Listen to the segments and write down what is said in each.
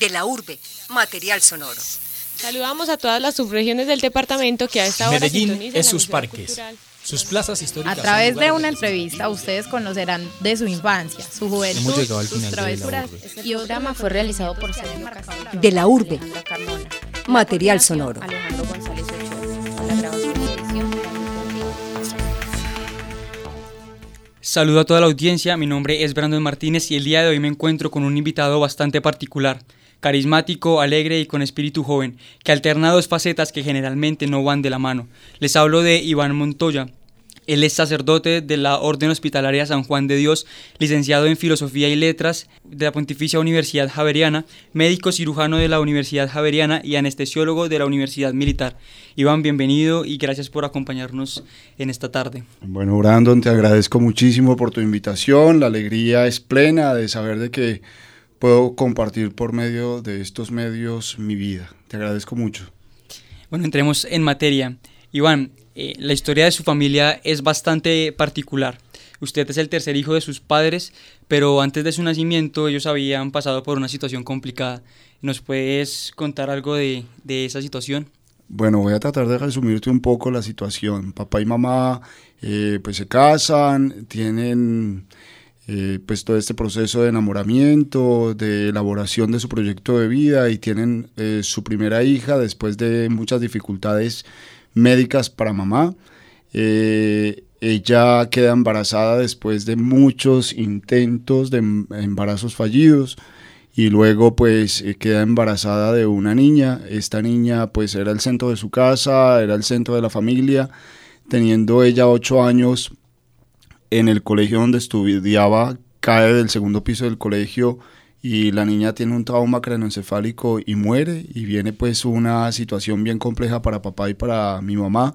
De la urbe, material sonoro. Saludamos a todas las subregiones del departamento que a esta hora Medellín es sus parques, sus plazas históricas. A través de una entrevista ustedes conocerán de su infancia, su juventud, sus travesuras. Este programa fue realizado por Sergio De la urbe, material sonoro. Alejandro González Ochoa. La grabación y edición. Saludo a toda la audiencia, mi nombre es Brandon Martínez y el día de hoy me encuentro con un invitado bastante particular, carismático, alegre y con espíritu joven, que alterna dos facetas que generalmente no van de la mano. Les hablo de Iván Montoya. Él es sacerdote de la Orden Hospitalaria San Juan de Dios, licenciado en Filosofía y Letras de la Pontificia Universidad Javeriana, médico cirujano de la Universidad Javeriana y anestesiólogo de la Universidad Militar. Iván, bienvenido y gracias por acompañarnos en esta tarde. Bueno, Brandon, te agradezco muchísimo por tu invitación. La alegría es plena de saber de que puedo compartir por medio de estos medios mi vida. Te agradezco mucho. Bueno, entremos en materia. Iván, eh, la historia de su familia es bastante particular. Usted es el tercer hijo de sus padres, pero antes de su nacimiento ellos habían pasado por una situación complicada. ¿Nos puedes contar algo de, de esa situación? Bueno, voy a tratar de resumirte un poco la situación. Papá y mamá eh, pues se casan, tienen eh, pues todo este proceso de enamoramiento, de elaboración de su proyecto de vida y tienen eh, su primera hija después de muchas dificultades médicas para mamá. Eh, ella queda embarazada después de muchos intentos de em- embarazos fallidos y luego pues queda embarazada de una niña. Esta niña pues era el centro de su casa, era el centro de la familia. Teniendo ella ocho años en el colegio donde estudiaba, cae del segundo piso del colegio y la niña tiene un trauma craneoencefálico y muere y viene pues una situación bien compleja para papá y para mi mamá,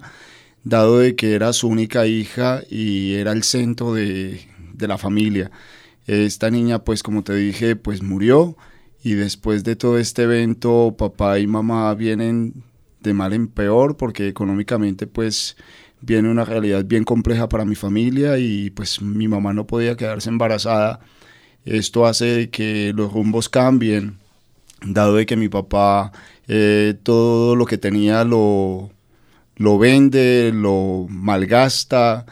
dado de que era su única hija y era el centro de, de la familia. Esta niña pues como te dije pues murió y después de todo este evento papá y mamá vienen de mal en peor porque económicamente pues viene una realidad bien compleja para mi familia y pues mi mamá no podía quedarse embarazada. Esto hace que los rumbos cambien, dado de que mi papá eh, todo lo que tenía lo, lo vende, lo malgasta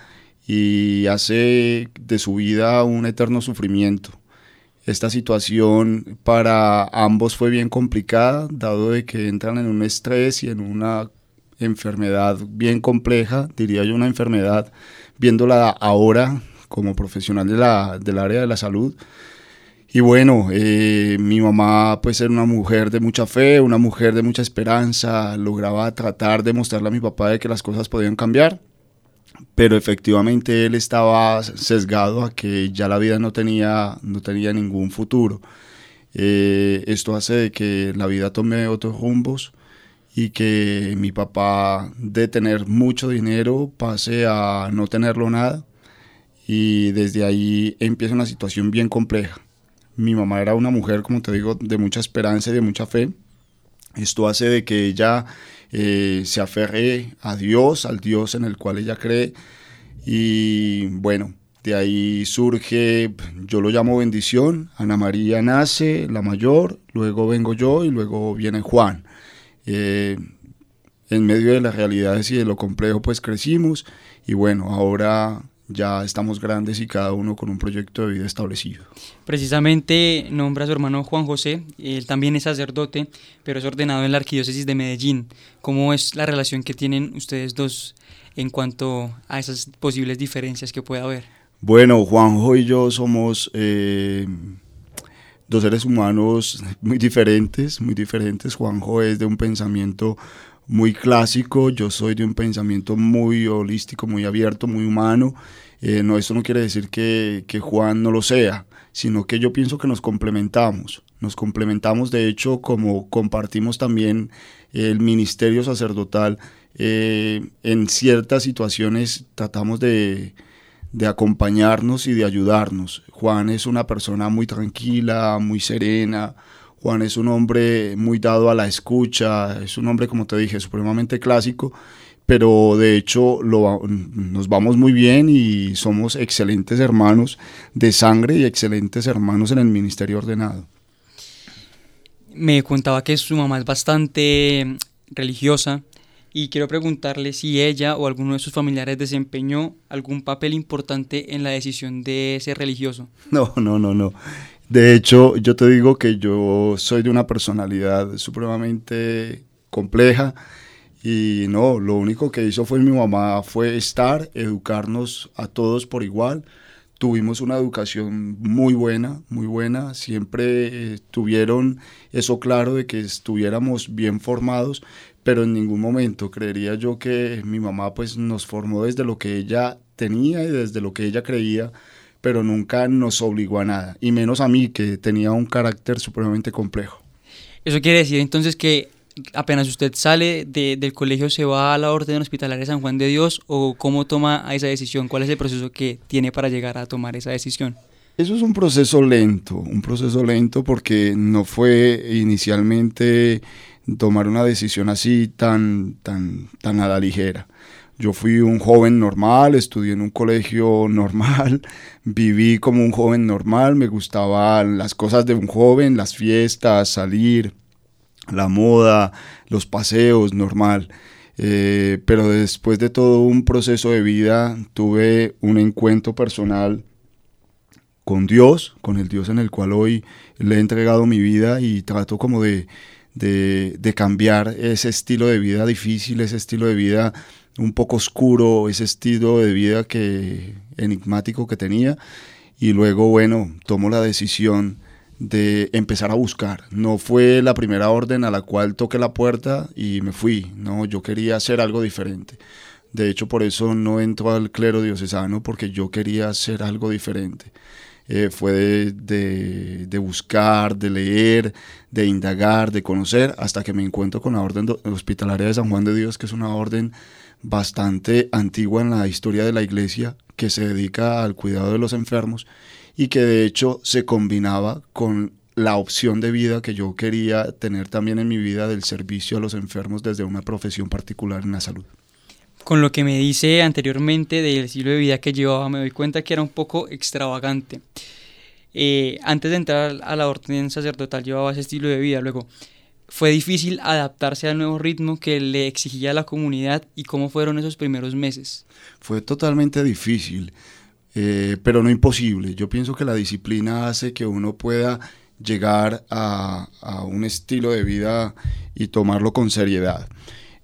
y hace de su vida un eterno sufrimiento. Esta situación para ambos fue bien complicada, dado de que entran en un estrés y en una enfermedad bien compleja, diría yo una enfermedad, viéndola ahora como profesional de la, del área de la salud. Y bueno, eh, mi mamá pues era una mujer de mucha fe, una mujer de mucha esperanza, lograba tratar de mostrarle a mi papá de que las cosas podían cambiar, pero efectivamente él estaba sesgado a que ya la vida no tenía, no tenía ningún futuro. Eh, esto hace que la vida tome otros rumbos y que mi papá de tener mucho dinero pase a no tenerlo nada y desde ahí empieza una situación bien compleja. Mi mamá era una mujer, como te digo, de mucha esperanza y de mucha fe. Esto hace de que ella eh, se aferre a Dios, al Dios en el cual ella cree. Y bueno, de ahí surge, yo lo llamo bendición. Ana María nace, la mayor, luego vengo yo y luego viene Juan. Eh, en medio de las realidades y de lo complejo, pues crecimos. Y bueno, ahora ya estamos grandes y cada uno con un proyecto de vida establecido. Precisamente nombra a su hermano Juan José, él también es sacerdote, pero es ordenado en la Arquidiócesis de Medellín. ¿Cómo es la relación que tienen ustedes dos en cuanto a esas posibles diferencias que pueda haber? Bueno, Juanjo y yo somos eh, dos seres humanos muy diferentes, muy diferentes. Juanjo es de un pensamiento muy clásico, yo soy de un pensamiento muy holístico, muy abierto, muy humano. Eh, no, esto no quiere decir que, que, Juan no lo sea, sino que yo pienso que nos complementamos. Nos complementamos, de hecho, como compartimos también el ministerio sacerdotal, eh, en ciertas situaciones tratamos de, de acompañarnos y de ayudarnos. Juan es una persona muy tranquila, muy serena, Juan es un hombre muy dado a la escucha, es un hombre, como te dije, supremamente clásico, pero de hecho lo, nos vamos muy bien y somos excelentes hermanos de sangre y excelentes hermanos en el ministerio ordenado. Me contaba que su mamá es bastante religiosa y quiero preguntarle si ella o alguno de sus familiares desempeñó algún papel importante en la decisión de ser religioso. No, no, no, no. De hecho, yo te digo que yo soy de una personalidad supremamente compleja y no, lo único que hizo fue mi mamá fue estar, educarnos a todos por igual. Tuvimos una educación muy buena, muy buena. Siempre eh, tuvieron eso claro de que estuviéramos bien formados, pero en ningún momento creería yo que mi mamá pues nos formó desde lo que ella tenía y desde lo que ella creía, pero nunca nos obligó a nada, y menos a mí que tenía un carácter supremamente complejo. Eso quiere decir entonces que apenas usted sale del colegio se va a la Orden Hospitalaria San Juan de Dios o cómo toma esa decisión, cuál es el proceso que tiene para llegar a tomar esa decisión. Eso es un proceso lento, un proceso lento porque no fue inicialmente tomar una decisión así tan, tan, tan a la ligera. Yo fui un joven normal, estudié en un colegio normal, viví como un joven normal, me gustaban las cosas de un joven, las fiestas, salir, la moda, los paseos, normal. Eh, pero después de todo un proceso de vida tuve un encuentro personal con Dios, con el Dios en el cual hoy le he entregado mi vida y trato como de, de, cambiar ese estilo de vida difícil, ese estilo de vida un poco oscuro, ese estilo de vida que enigmático que tenía. Y luego, bueno, tomo la decisión de empezar a buscar. No fue la primera orden a la cual toqué la puerta y me fui. No, yo quería hacer algo diferente. De hecho, por eso no entro al clero diocesano, porque yo quería hacer algo diferente. Eh, fue de, de, buscar, de leer, de indagar, de conocer, hasta que me encuentro con la Orden Hospitalaria de San Juan de Dios, que es una orden bastante antigua en la historia de la iglesia, que se dedica al cuidado de los enfermos y que de hecho se combinaba con la opción de vida que yo quería tener también en mi vida del servicio a los enfermos desde una profesión particular en la salud con lo que me dice anteriormente del estilo de vida que llevaba, me doy cuenta que era un poco extravagante. Eh, antes de entrar a la orden sacerdotal llevaba ese estilo de vida, luego fue difícil adaptarse al nuevo ritmo que le exigía la comunidad y cómo fueron esos primeros meses. Fue totalmente difícil, eh, pero no imposible. Yo pienso que la disciplina hace que uno pueda llegar a, a un estilo de vida y tomarlo con seriedad.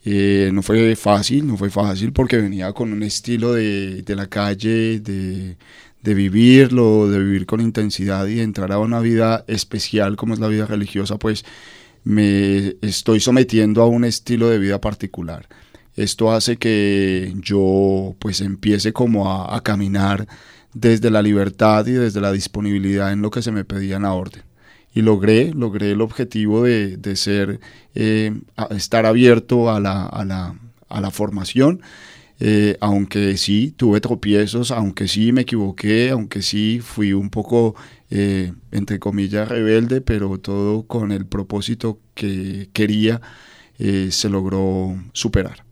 Eh, no fue fácil, no fue fácil porque venía con un estilo de, de la calle, de, de, vivirlo, de vivir con intensidad y entrar a una vida especial como es la vida religiosa, pues me estoy sometiendo a un estilo de vida particular. Esto hace que yo pues empiece como a, caminar desde la libertad y desde la disponibilidad en lo que se me pedía en orden y logré, logré el objetivo de, de ser, eh, estar abierto a la, a la, a la formación. Eh, aunque sí tuve tropiezos, aunque sí me equivoqué, aunque sí fui un poco, eh, entre comillas, rebelde, pero todo con el propósito que quería se logró superar.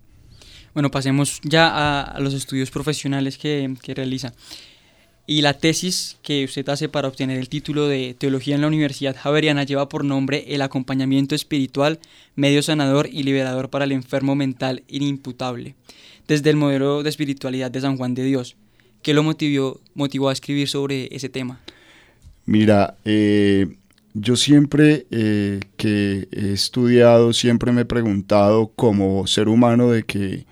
Bueno, pasemos ya a, a los estudios profesionales que, que realiza y la tesis que usted hace para obtener el título de Teología en la Universidad Javeriana lleva por nombre El acompañamiento espiritual, medio sanador y liberador para el enfermo mental inimputable, desde el modelo de espiritualidad de San Juan de Dios. ¿Qué lo motivó, motivó a escribir sobre ese tema? Mira, eh, yo siempre eh, que he estudiado, siempre me he preguntado como ser humano de que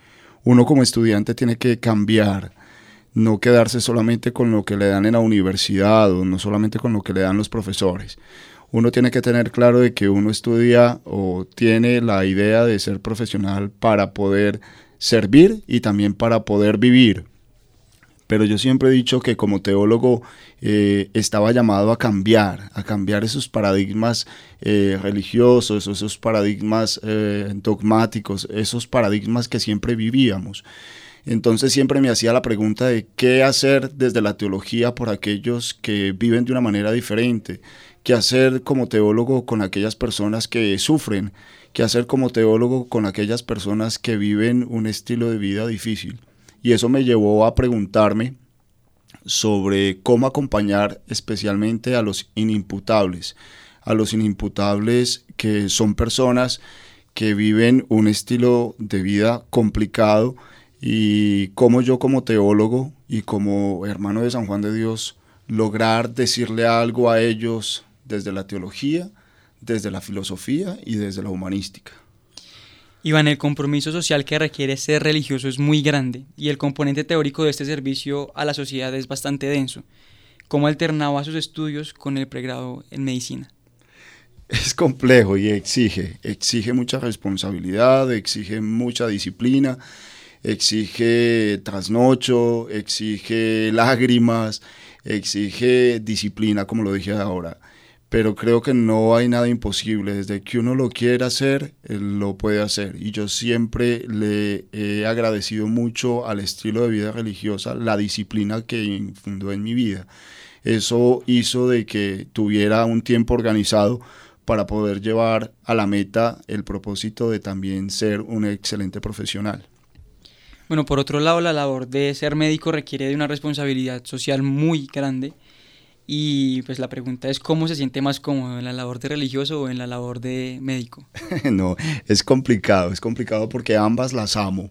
uno como estudiante tiene que cambiar no quedarse solamente con lo que le dan en la universidad o no solamente con lo que le dan los profesores. Uno tiene que tener claro de que uno estudia o tiene la idea de ser profesional para poder servir y también para poder vivir. Pero yo siempre he dicho que como teólogo eh, estaba llamado a cambiar, a cambiar esos paradigmas eh, religiosos, esos paradigmas eh, dogmáticos, esos paradigmas que siempre vivíamos. Entonces siempre me hacía la pregunta de qué hacer desde la teología por aquellos que viven de una manera diferente, qué hacer como teólogo con aquellas personas que sufren, qué hacer como teólogo con aquellas personas que viven un estilo de vida difícil. Y eso me llevó a preguntarme sobre cómo acompañar especialmente a los inimputables, a los inimputables que son personas que viven un estilo de vida complicado y cómo yo como teólogo y como hermano de San Juan de Dios lograr decirle algo a ellos desde la teología, desde la filosofía y desde la humanística. Iván, el compromiso social que requiere ser religioso es muy grande y el componente teórico de este servicio a la sociedad es bastante denso. ¿Cómo alternaba sus estudios con el pregrado en medicina? Es complejo y exige, exige mucha responsabilidad, exige mucha disciplina, exige trasnocho, exige lágrimas, exige disciplina, como lo dije ahora pero creo que no hay nada imposible. Desde que uno lo quiera hacer, lo puede hacer. Y yo siempre le he agradecido mucho al estilo de vida religiosa la disciplina que infundó en mi vida. Eso hizo de que tuviera un tiempo organizado para poder llevar a la meta el propósito de también ser un excelente profesional. Bueno, por otro lado, la labor de ser médico requiere de una responsabilidad social muy grande y pues la pregunta es cómo se siente más cómodo en la labor de religioso o en la labor de médico. no, es complicado, es complicado porque ambas las amo.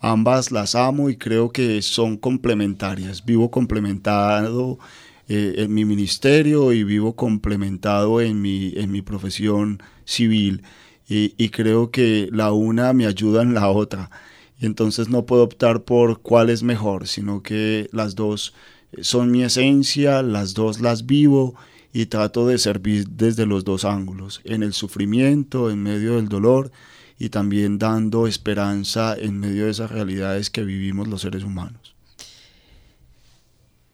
Ambas las amo y creo que son complementarias. Vivo complementado eh, en mi ministerio y vivo complementado en mi, en mi profesión civil. Y, y creo que la una me ayuda en la otra. Entonces no puedo optar por cuál es mejor, sino que las dos son mi esencia, las dos las vivo y trato de servir desde los dos ángulos, en el sufrimiento, en medio del dolor y también dando esperanza en medio de esas realidades que vivimos los seres humanos.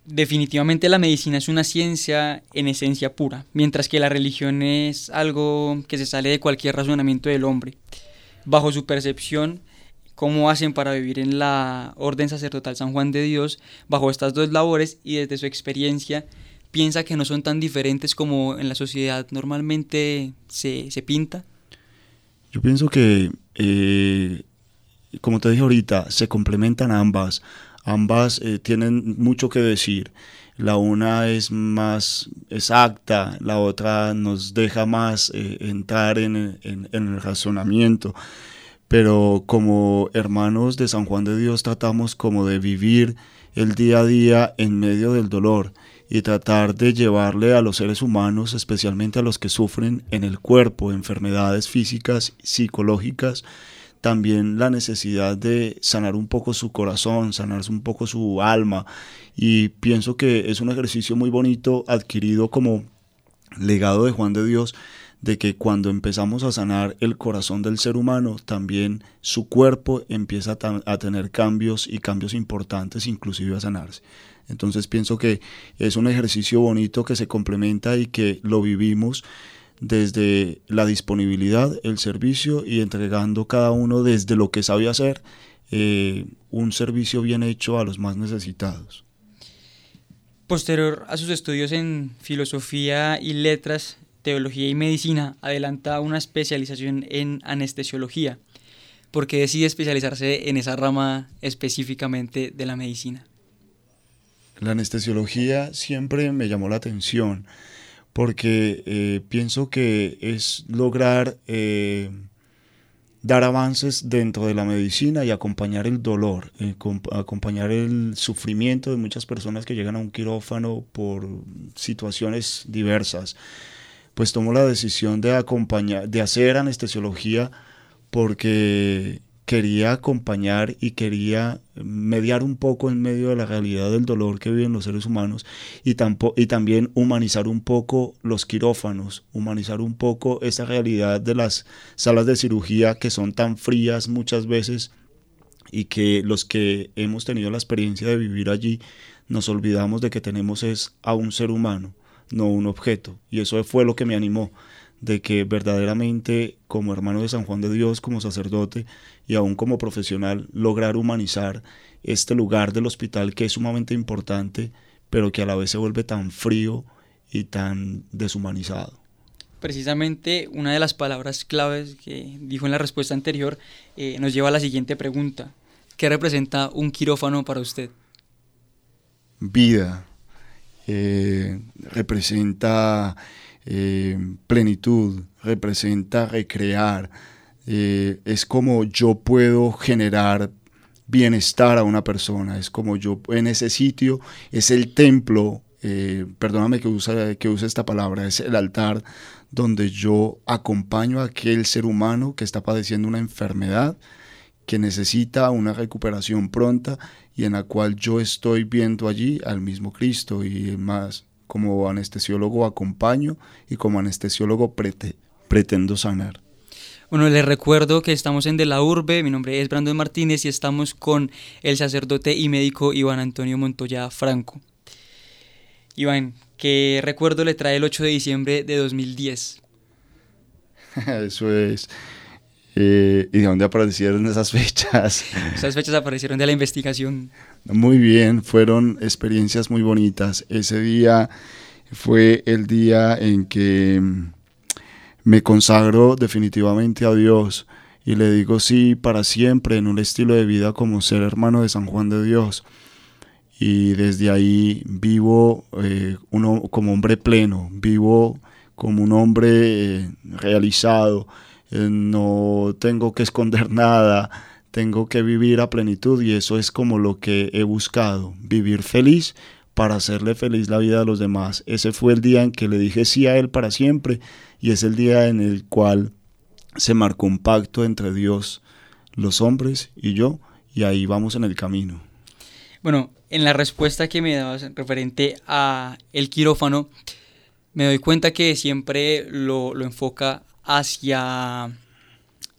Definitivamente la medicina es una ciencia en esencia pura, mientras que la religión es algo que se sale de cualquier razonamiento del hombre. Bajo su percepción, cómo hacen para vivir en la Orden Sacerdotal San Juan de Dios bajo estas dos labores y desde su experiencia piensa que no son tan diferentes como en la sociedad normalmente se, pinta? Yo pienso que, eh, como te dije ahorita, se complementan ambas. Ambas eh, tienen mucho que decir. La una es más exacta, la otra nos deja más eh, entrar en, en el razonamiento pero como hermanos de San Juan de Dios tratamos como de vivir el día a día en medio del dolor y tratar de llevarle a los seres humanos, especialmente a los que sufren en el cuerpo enfermedades físicas, psicológicas, también la necesidad de sanar un poco su corazón, sanar un poco su alma. Y pienso que es un ejercicio muy bonito adquirido como legado de Juan de Dios de que cuando empezamos a sanar el corazón del ser humano, también su cuerpo empieza a, tener cambios y cambios importantes, inclusive a sanarse. Entonces pienso que es un ejercicio bonito que se complementa y que lo vivimos desde la disponibilidad, el servicio y entregando cada uno desde lo que sabe hacer eh, un servicio bien hecho a los más necesitados. Posterior a sus estudios en filosofía y letras, teología y medicina, adelanta una especialización en anestesiología. ¿Por qué decide especializarse en esa rama específicamente de la medicina? La anestesiología siempre me llamó la atención porque eh, pienso que es lograr eh, dar avances dentro de la medicina y acompañar el dolor, eh, acompañar el sufrimiento de muchas personas que llegan a un quirófano por situaciones diversas pues tomó la decisión de acompañar, de hacer anestesiología porque quería acompañar y quería mediar un poco en medio de la realidad del dolor que viven los seres humanos y, y también humanizar un poco los quirófanos, humanizar un poco esa realidad de las salas de cirugía que son tan frías muchas veces y que los que hemos tenido la experiencia de vivir allí nos olvidamos de que tenemos es a un ser humano no un objeto. Y eso fue lo que me animó, de que verdaderamente como hermano de San Juan de Dios, como sacerdote y aún como profesional, lograr humanizar este lugar del hospital que es sumamente importante, pero que a la vez se vuelve tan frío y tan deshumanizado. Precisamente una de las palabras claves que dijo en la respuesta anterior eh, nos lleva a la siguiente pregunta. ¿Qué representa un quirófano para usted? Vida, eh, representa eh, plenitud, representa recrear, eh, es como yo puedo generar bienestar a una persona, es como yo en ese sitio, es el templo, perdóname que use, que use esta palabra, es el altar donde yo acompaño a aquel ser humano que está padeciendo una enfermedad, que necesita una recuperación pronta y en la cual yo estoy viendo allí al mismo Cristo y más como anestesiólogo acompaño y como anestesiólogo pretendo sanar. Bueno, les recuerdo que estamos en De la Urbe, mi nombre es Brandon Martínez y estamos con el sacerdote y médico Iván Antonio Montoya Franco. Iván, ¿qué recuerdo le trae el 8 de diciembre de 2010? Eso es eh, ¿Y de dónde aparecieron esas fechas? Esas fechas aparecieron de la investigación. Muy bien, fueron experiencias muy bonitas. Ese día fue el día en que me consagro definitivamente a Dios y le digo sí para siempre en un estilo de vida como ser hermano de San Juan de Dios. Y desde ahí vivo eh, uno, como hombre pleno, vivo como un hombre eh, realizado no tengo que esconder nada, tengo que vivir a plenitud y eso es como lo que he buscado, vivir feliz para hacerle feliz la vida a los demás. Ese fue el día en que le dije sí a Él para siempre y es el día en el cual se marcó un pacto entre Dios, los hombres y yo y ahí vamos en el camino. Bueno, en la respuesta que me dabas referente a el quirófano, me doy cuenta que siempre lo, lo enfoca hacia,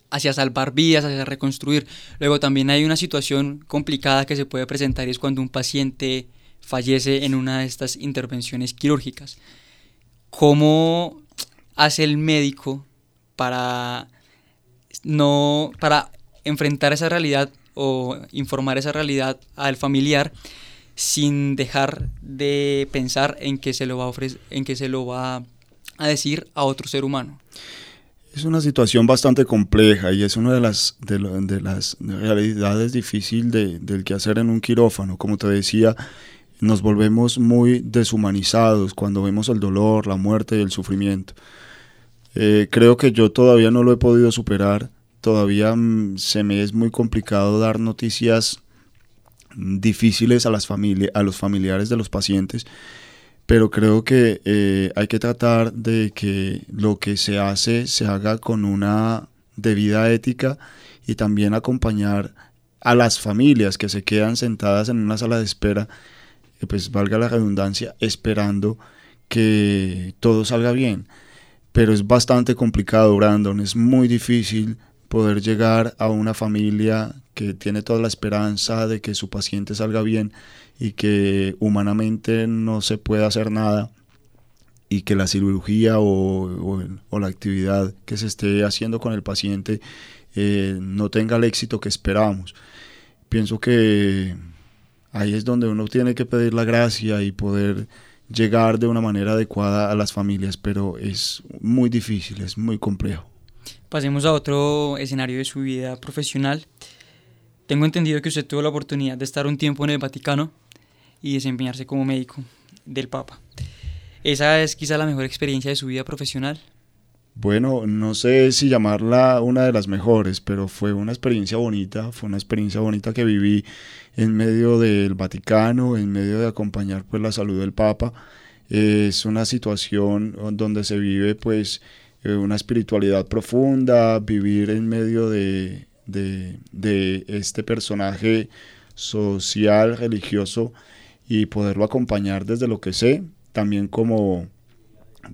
hacia salvar vidas, hacia reconstruir. Luego también hay una situación complicada que se puede presentar y es cuando un paciente fallece en una de estas intervenciones quirúrgicas. ¿Cómo hace el médico para no para enfrentar esa realidad o informar esa realidad al familiar sin dejar de pensar en que se lo va a en que se lo va a decir a otro ser humano? Es una situación bastante compleja y es una de las, de, las realidades difíciles de, del que hacer en un quirófano. Como te decía, nos volvemos muy deshumanizados cuando vemos el dolor, la muerte y el sufrimiento. Eh, creo que yo todavía no lo he podido superar, todavía mm, se me es muy complicado dar noticias difíciles a, las a los familiares de los pacientes pero creo que eh, hay que tratar de que lo que se hace se haga con una debida ética y también acompañar a las familias que se quedan sentadas en una sala de espera, eh, pues valga la redundancia, esperando que todo salga bien. Pero es bastante complicado, Brandon, es muy difícil poder llegar a una familia que tiene toda la esperanza de que su paciente salga bien y que humanamente no se puede hacer nada y que la cirugía o, la actividad que se esté haciendo con el paciente eh, no tenga el éxito que esperamos. Pienso que ahí es donde uno tiene que pedir la gracia y poder llegar de una manera adecuada a las familias, pero es muy difícil, es muy complejo. Pasemos a otro escenario de su vida profesional. Tengo entendido que usted tuvo la oportunidad de estar un tiempo en el Vaticano y desempeñarse como médico del Papa. ¿Esa es quizá la mejor experiencia de su vida profesional? Bueno, no sé si llamarla una de las mejores, pero fue una experiencia bonita, fue una experiencia bonita que viví en medio del Vaticano, en medio de acompañar pues la salud del Papa. Es una situación donde se vive pues eh, una espiritualidad profunda, vivir en medio de, de este personaje social, religioso y poderlo acompañar desde lo que sé, también como,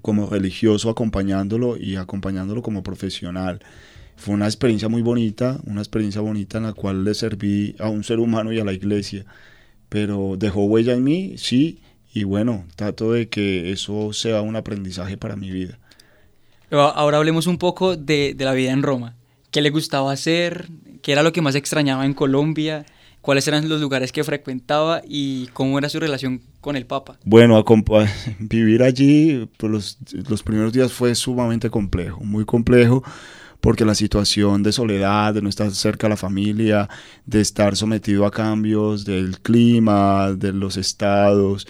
como religioso acompañándolo y acompañándolo como profesional. Fue una experiencia muy bonita, una experiencia bonita en la cual le serví a un ser humano y a la iglesia, pero dejó huella en mí, sí, y bueno, trato de que eso sea un aprendizaje para mi vida. Ahora hablemos un poco de, de la vida en Roma. ¿Qué le gustaba hacer? ¿Qué era lo que más extrañaba en Colombia? cuáles eran los lugares que frecuentaba y cómo era su relación con el Papa. Bueno, vivir allí pues, los, los primeros días fue sumamente complejo, muy complejo porque la situación de soledad, de no estar cerca de la familia, de estar sometido a cambios del clima, de los estados,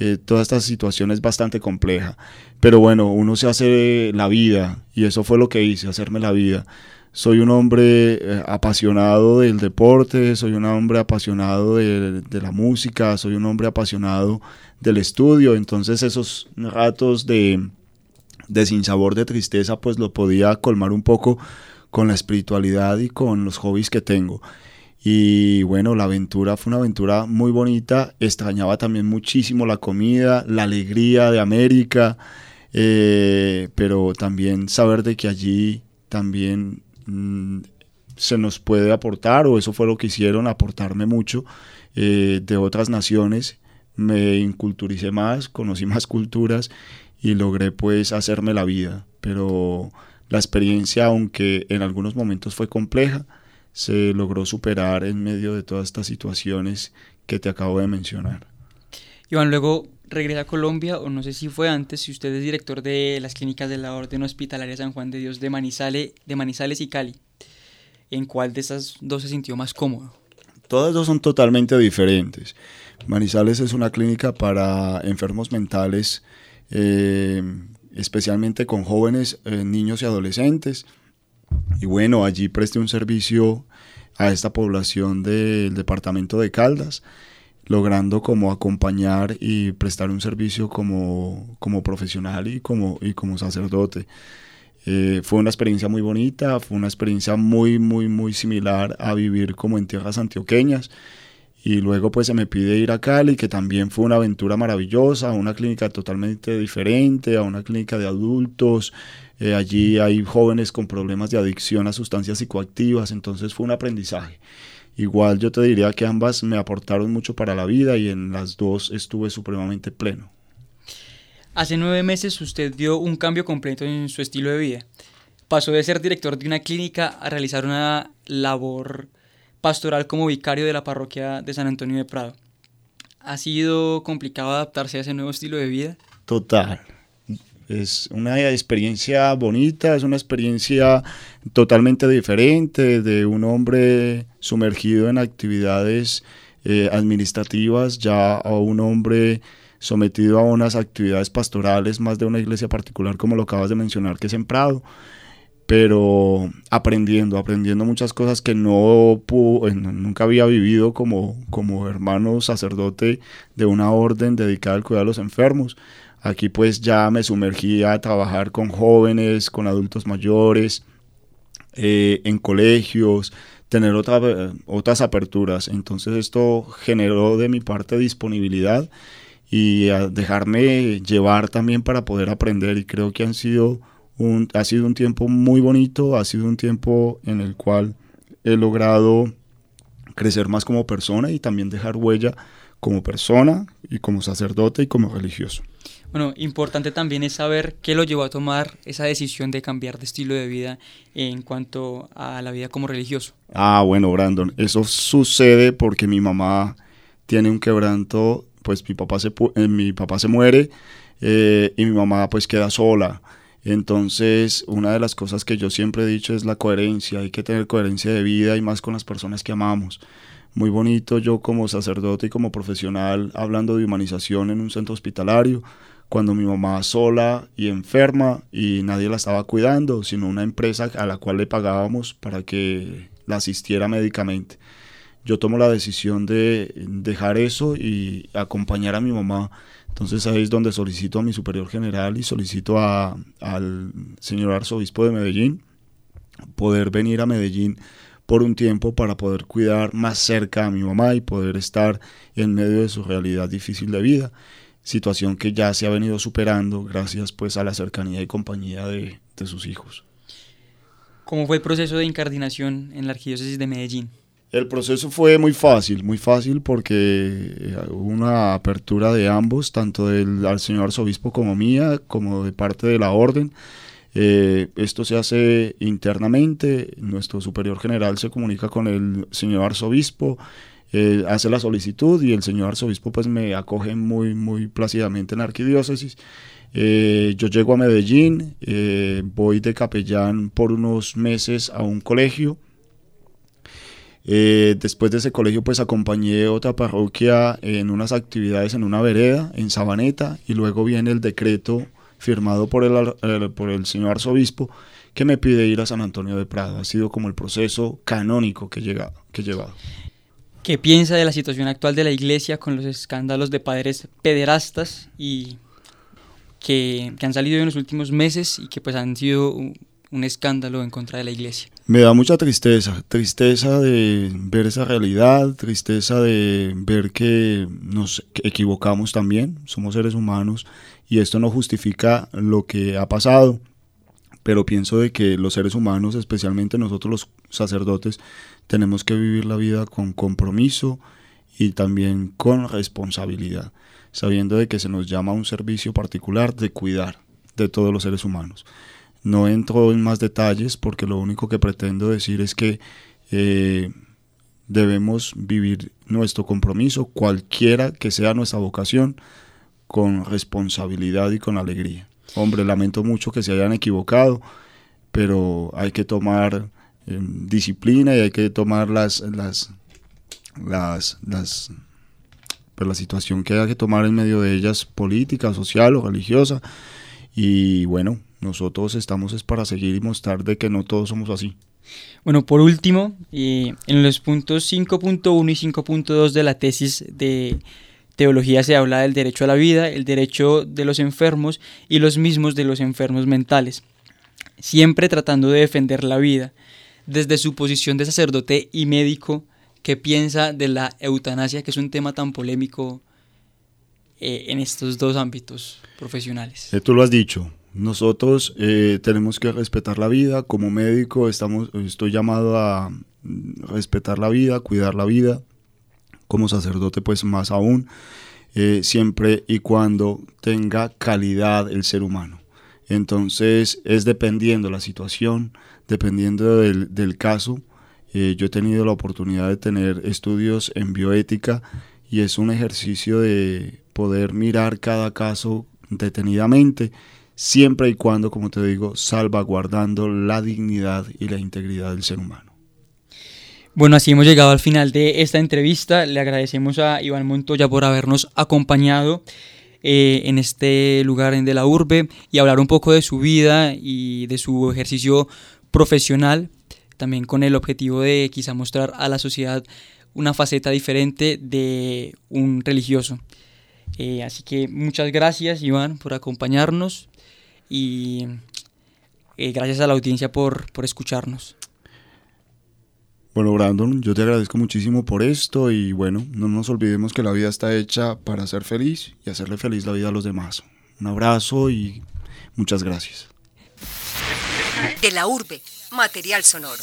eh, toda esta situación es bastante compleja. Pero bueno, uno se hace la vida y eso fue lo que hice, hacerme la vida. Soy un hombre eh, apasionado del deporte, soy un hombre apasionado de, la música, soy un hombre apasionado del estudio, entonces esos ratos de, de sinsabor, de tristeza, pues lo podía colmar un poco con la espiritualidad y con los hobbies que tengo. Y bueno, la aventura fue una aventura muy bonita. Extrañaba también muchísimo la comida, la alegría de América, eh, pero también saber de que allí también mm, se nos puede aportar, o eso fue lo que hicieron, aportarme mucho eh, de otras naciones. Me inculturicé más, conocí más culturas y logré pues hacerme la vida. Pero la experiencia, aunque en algunos momentos fue compleja, se logró superar en medio de todas estas situaciones que te acabo de mencionar. Iván, luego regresa a Colombia, o no sé si fue antes, si usted es director de las clínicas de la Orden Hospitalaria San Juan de Dios de Manizales, de Manizales y Cali. ¿En cuál de esas dos se sintió más cómodo? Todas dos son totalmente diferentes. Manizales es una clínica para enfermos mentales, eh, especialmente con jóvenes, eh, niños y adolescentes. Y bueno, allí presté un servicio a esta población del departamento de Caldas, logrando como acompañar y prestar un servicio como, como profesional y como, y como sacerdote. Eh, fue una experiencia muy bonita, fue una experiencia muy, muy, muy similar a vivir como en tierras antioqueñas. Y luego pues se me pide ir a Cali, que también fue una aventura maravillosa, una clínica totalmente diferente, a una clínica de adultos, eh, allí hay jóvenes con problemas de adicción a sustancias psicoactivas, entonces fue un aprendizaje. Igual yo te diría que ambas me aportaron mucho para la vida y en las dos estuve supremamente pleno. Hace nueve meses usted dio un cambio completo en su estilo de vida. Pasó de ser director de una clínica a realizar una labor pastoral como vicario de la parroquia de San Antonio de Prado. ¿Ha sido complicado adaptarse a ese nuevo estilo de vida? Total, es una experiencia bonita, es una experiencia totalmente diferente de un hombre sumergido en actividades eh, administrativas ya a un hombre sometido a unas actividades pastorales más de una iglesia particular como lo acabas de mencionar que es en Prado pero aprendiendo, aprendiendo muchas cosas que no nunca había vivido como, como hermano sacerdote de una orden dedicada al cuidado de los enfermos. Aquí pues ya me sumergí a trabajar con jóvenes, con adultos mayores, eh, en colegios, tener otras aperturas. Entonces esto generó de mi parte disponibilidad y a dejarme llevar también para poder aprender y creo que han sido un, ha sido un tiempo muy bonito, ha sido un tiempo en el cual he logrado crecer más como persona y también dejar huella como persona y como sacerdote y como religioso. Bueno, importante también es saber qué lo llevó a tomar esa decisión de cambiar de estilo de vida en cuanto a la vida como religioso. Ah, bueno, Brandon, eso sucede porque mi mamá tiene un quebranto, pues mi papá se, eh, mi papá se muere eh, y mi mamá pues queda sola. Entonces, una de las cosas que yo siempre he dicho es la coherencia, hay que tener coherencia de vida y más con las personas que amamos muy bonito yo como sacerdote y como profesional hablando de humanización en un centro hospitalario, cuando mi mamá sola y enferma y nadie la estaba cuidando, sino una empresa a la cual le pagábamos para que la asistiera médicamente. Yo tomo la decisión de dejar eso y acompañar a mi mamá. Entonces ahí es donde solicito a mi superior general y solicito al señor arzobispo de Medellín poder venir a Medellín por un tiempo para poder cuidar más cerca a mi mamá y poder estar en medio de su realidad difícil de vida, situación que ya se ha venido superando gracias pues a la cercanía y compañía de, de sus hijos. ¿Cómo fue el proceso de incardinación en la arquidiócesis de Medellín? El proceso fue muy fácil, muy fácil porque eh, hubo una apertura de ambos, tanto del señor arzobispo como mía, como de parte de la orden. Eh, esto se hace internamente, nuestro superior general se comunica con el señor arzobispo, eh, hace la solicitud y el señor arzobispo pues me acoge muy, muy plácidamente en la arquidiócesis. Yo llego a Medellín, voy de capellán por unos meses a un colegio. Eh, después de ese colegio pues acompañé otra parroquia en unas actividades en una vereda, en Sabaneta, y luego viene el decreto firmado por el, por el señor arzobispo que me pide ir a San Antonio de Prado. Ha sido como el proceso canónico que, llega, que he llevado. ¿Qué piensa de la situación actual de la iglesia con los escándalos de padres pederastas y que, que han salido en los últimos meses y que pues han sido un escándalo en contra de la iglesia. Me da mucha tristeza, tristeza de ver esa realidad, tristeza de ver que nos equivocamos también, somos seres humanos y esto no justifica lo que ha pasado, pero pienso de que los seres humanos, especialmente nosotros los sacerdotes, tenemos que vivir la vida con compromiso y también con responsabilidad, sabiendo de que se nos llama a un servicio particular de cuidar de todos los seres humanos. No entro en más detalles porque lo único que pretendo decir es que eh, debemos vivir nuestro compromiso, cualquiera que sea nuestra vocación, con responsabilidad y con alegría. Hombre, lamento mucho que se hayan equivocado, pero hay que tomar eh, disciplina y hay que tomar las, las, las, las pues la situación que hay que tomar en medio de ellas, política, social o religiosa. Y bueno, nosotros estamos es para seguir y mostrar de que no todos somos así. Bueno, por último, en los puntos 5.1 y 5.2 de la tesis de teología se habla del derecho a la vida, el derecho de los enfermos y los mismos de los enfermos mentales, siempre tratando de defender la vida. Desde su posición de sacerdote y médico, ¿qué piensa de la eutanasia, que es un tema tan polémico eh, en estos dos ámbitos profesionales? tú lo has dicho, nosotros eh, tenemos que respetar la vida. Como médico estamos, estoy llamado a respetar la vida, cuidar la vida. Como sacerdote, pues más aún, eh, siempre y cuando tenga calidad el ser humano. Entonces es dependiendo la situación, dependiendo del, caso. Eh, yo he tenido la oportunidad de tener estudios en bioética y es un ejercicio de poder mirar cada caso detenidamente siempre y cuando, como te digo, salvaguardando la dignidad y la integridad del ser humano. Bueno, así hemos llegado al final de esta entrevista. Le agradecemos a Iván Montoya por habernos acompañado eh, en este lugar de la urbe y hablar un poco de su vida y de su ejercicio profesional, también con el objetivo de quizá mostrar a la sociedad una faceta diferente de un religioso. Eh, así que muchas gracias Iván por acompañarnos y eh, gracias a la audiencia por, por escucharnos. Bueno, Brandon, yo te agradezco muchísimo por esto y bueno, no nos olvidemos que la vida está hecha para ser feliz y hacerle feliz la vida a los demás. Un abrazo y muchas gracias. De la urbe, material sonoro.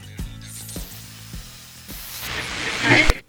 Hey!